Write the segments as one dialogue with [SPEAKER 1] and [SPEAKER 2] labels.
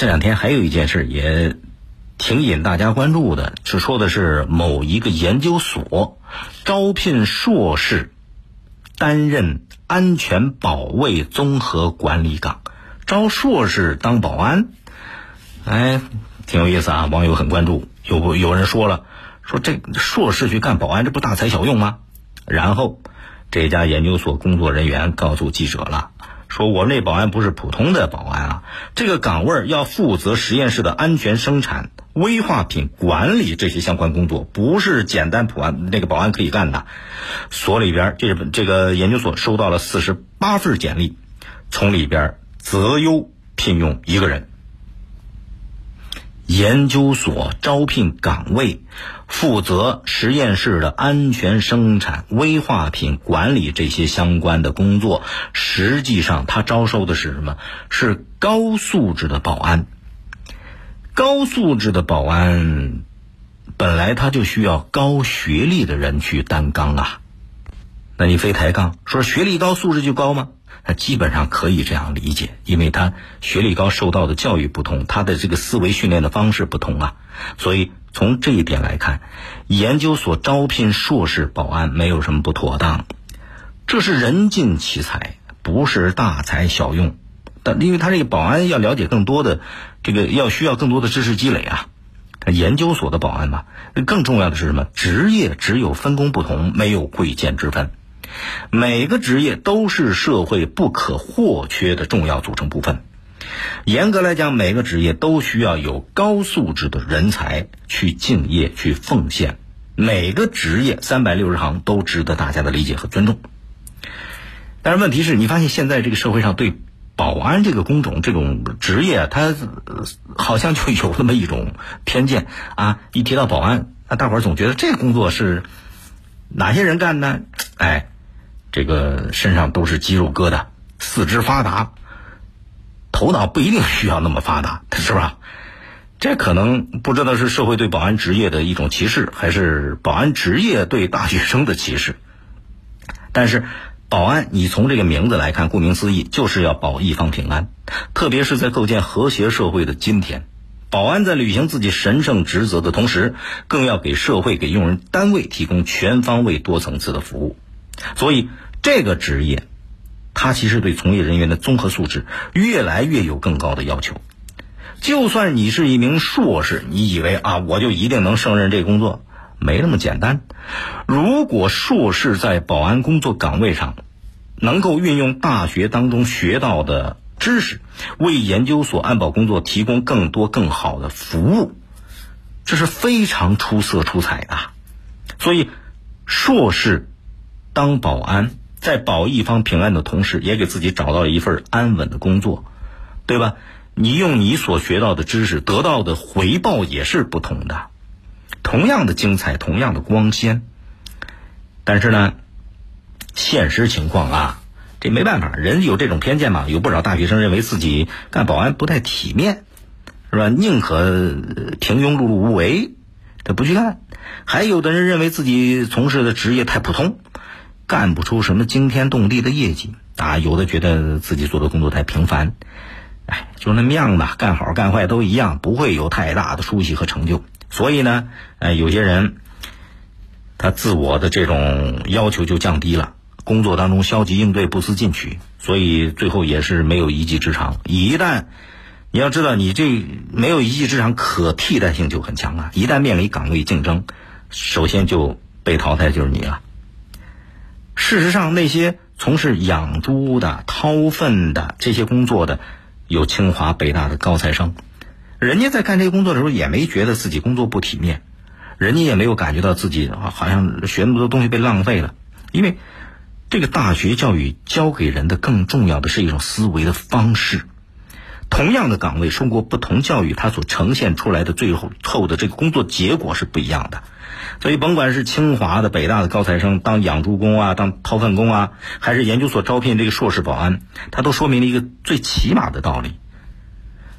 [SPEAKER 1] 这两天还有一件事也挺引大家关注的，是说的是某一个研究所招聘硕士担任安全保卫综合管理岗，招硕士当保安，哎，挺有意思啊！网友很关注，有有人说了，说这硕士去干保安，这不大材小用吗？然后这家研究所工作人员告诉记者了。说我那保安不是普通的保安啊，这个岗位要负责实验室的安全生产、危化品管理这些相关工作，不是简单普安那个保安可以干的。所里边这这个研究所收到了四十八份简历，从里边择优聘用一个人。研究所招聘岗位，负责实验室的安全生产、危化品管理这些相关的工作。实际上，他招收的是什么？是高素质的保安。高素质的保安，本来他就需要高学历的人去担纲啊。那你非抬杠，说学历高素质就高吗？他基本上可以这样理解，因为他学历高，受到的教育不同，他的这个思维训练的方式不同啊。所以从这一点来看，研究所招聘硕士保安没有什么不妥当，这是人尽其才，不是大材小用。但因为他这个保安要了解更多的，这个要需要更多的知识积累啊。他研究所的保安嘛，更重要的是什么？职业只有分工不同，没有贵贱之分。每个职业都是社会不可或缺的重要组成部分。严格来讲，每个职业都需要有高素质的人才去敬业、去奉献。每个职业三百六十行都值得大家的理解和尊重。但是问题是你发现现在这个社会上对保安这个工种、这种职业，它好像就有那么一种偏见啊！一提到保安，那大伙儿总觉得这工作是哪些人干呢？哎。这个身上都是肌肉疙瘩，四肢发达，头脑不一定需要那么发达，是吧？这可能不知道是社会对保安职业的一种歧视，还是保安职业对大学生的歧视。但是，保安你从这个名字来看，顾名思义就是要保一方平安，特别是在构建和谐社会的今天，保安在履行自己神圣职责的同时，更要给社会、给用人单位提供全方位、多层次的服务。所以，这个职业，它其实对从业人员的综合素质越来越有更高的要求。就算你是一名硕士，你以为啊，我就一定能胜任这工作？没那么简单。如果硕士在保安工作岗位上，能够运用大学当中学到的知识，为研究所安保工作提供更多更好的服务，这是非常出色出彩的。所以，硕士。当保安，在保一方平安的同时，也给自己找到了一份安稳的工作，对吧？你用你所学到的知识得到的回报也是不同的，同样的精彩，同样的光鲜。但是呢，现实情况啊，这没办法，人有这种偏见嘛。有不少大学生认为自己干保安不太体面，是吧？宁可平庸碌碌无为，他不去干。还有的人认为自己从事的职业太普通。干不出什么惊天动地的业绩啊！有的觉得自己做的工作太平凡，哎，就那么样吧，干好干坏都一样，不会有太大的出息和成就。所以呢，哎，有些人他自我的这种要求就降低了，工作当中消极应对，不思进取，所以最后也是没有一技之长。一旦你要知道，你这没有一技之长，可替代性就很强啊！一旦面临岗位竞争，首先就被淘汰就是你了。事实上，那些从事养猪的、掏粪的这些工作的，有清华、北大的高材生，人家在干这些工作的时候，也没觉得自己工作不体面，人家也没有感觉到自己，好像学那么多东西被浪费了。因为这个大学教育教给人的更重要的是一种思维的方式。同样的岗位，受过不同教育，它所呈现出来的最后后的这个工作结果是不一样的。所以，甭管是清华的、北大的高材生当养猪工啊，当掏粪工啊，还是研究所招聘这个硕士保安，他都说明了一个最起码的道理：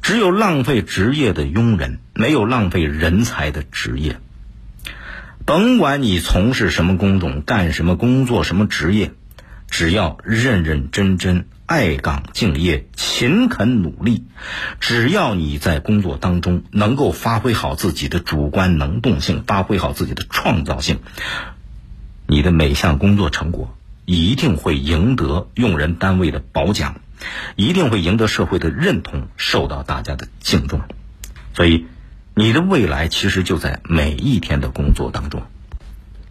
[SPEAKER 1] 只有浪费职业的庸人，没有浪费人才的职业。甭管你从事什么工种、干什么工作、什么职业，只要认认真真、爱岗敬业、勤恳努力。只要你在工作当中能够发挥好自己的主观能动性，发挥好自己的创造性，你的每项工作成果一定会赢得用人单位的褒奖，一定会赢得社会的认同，受到大家的敬重。所以，你的未来其实就在每一天的工作当中。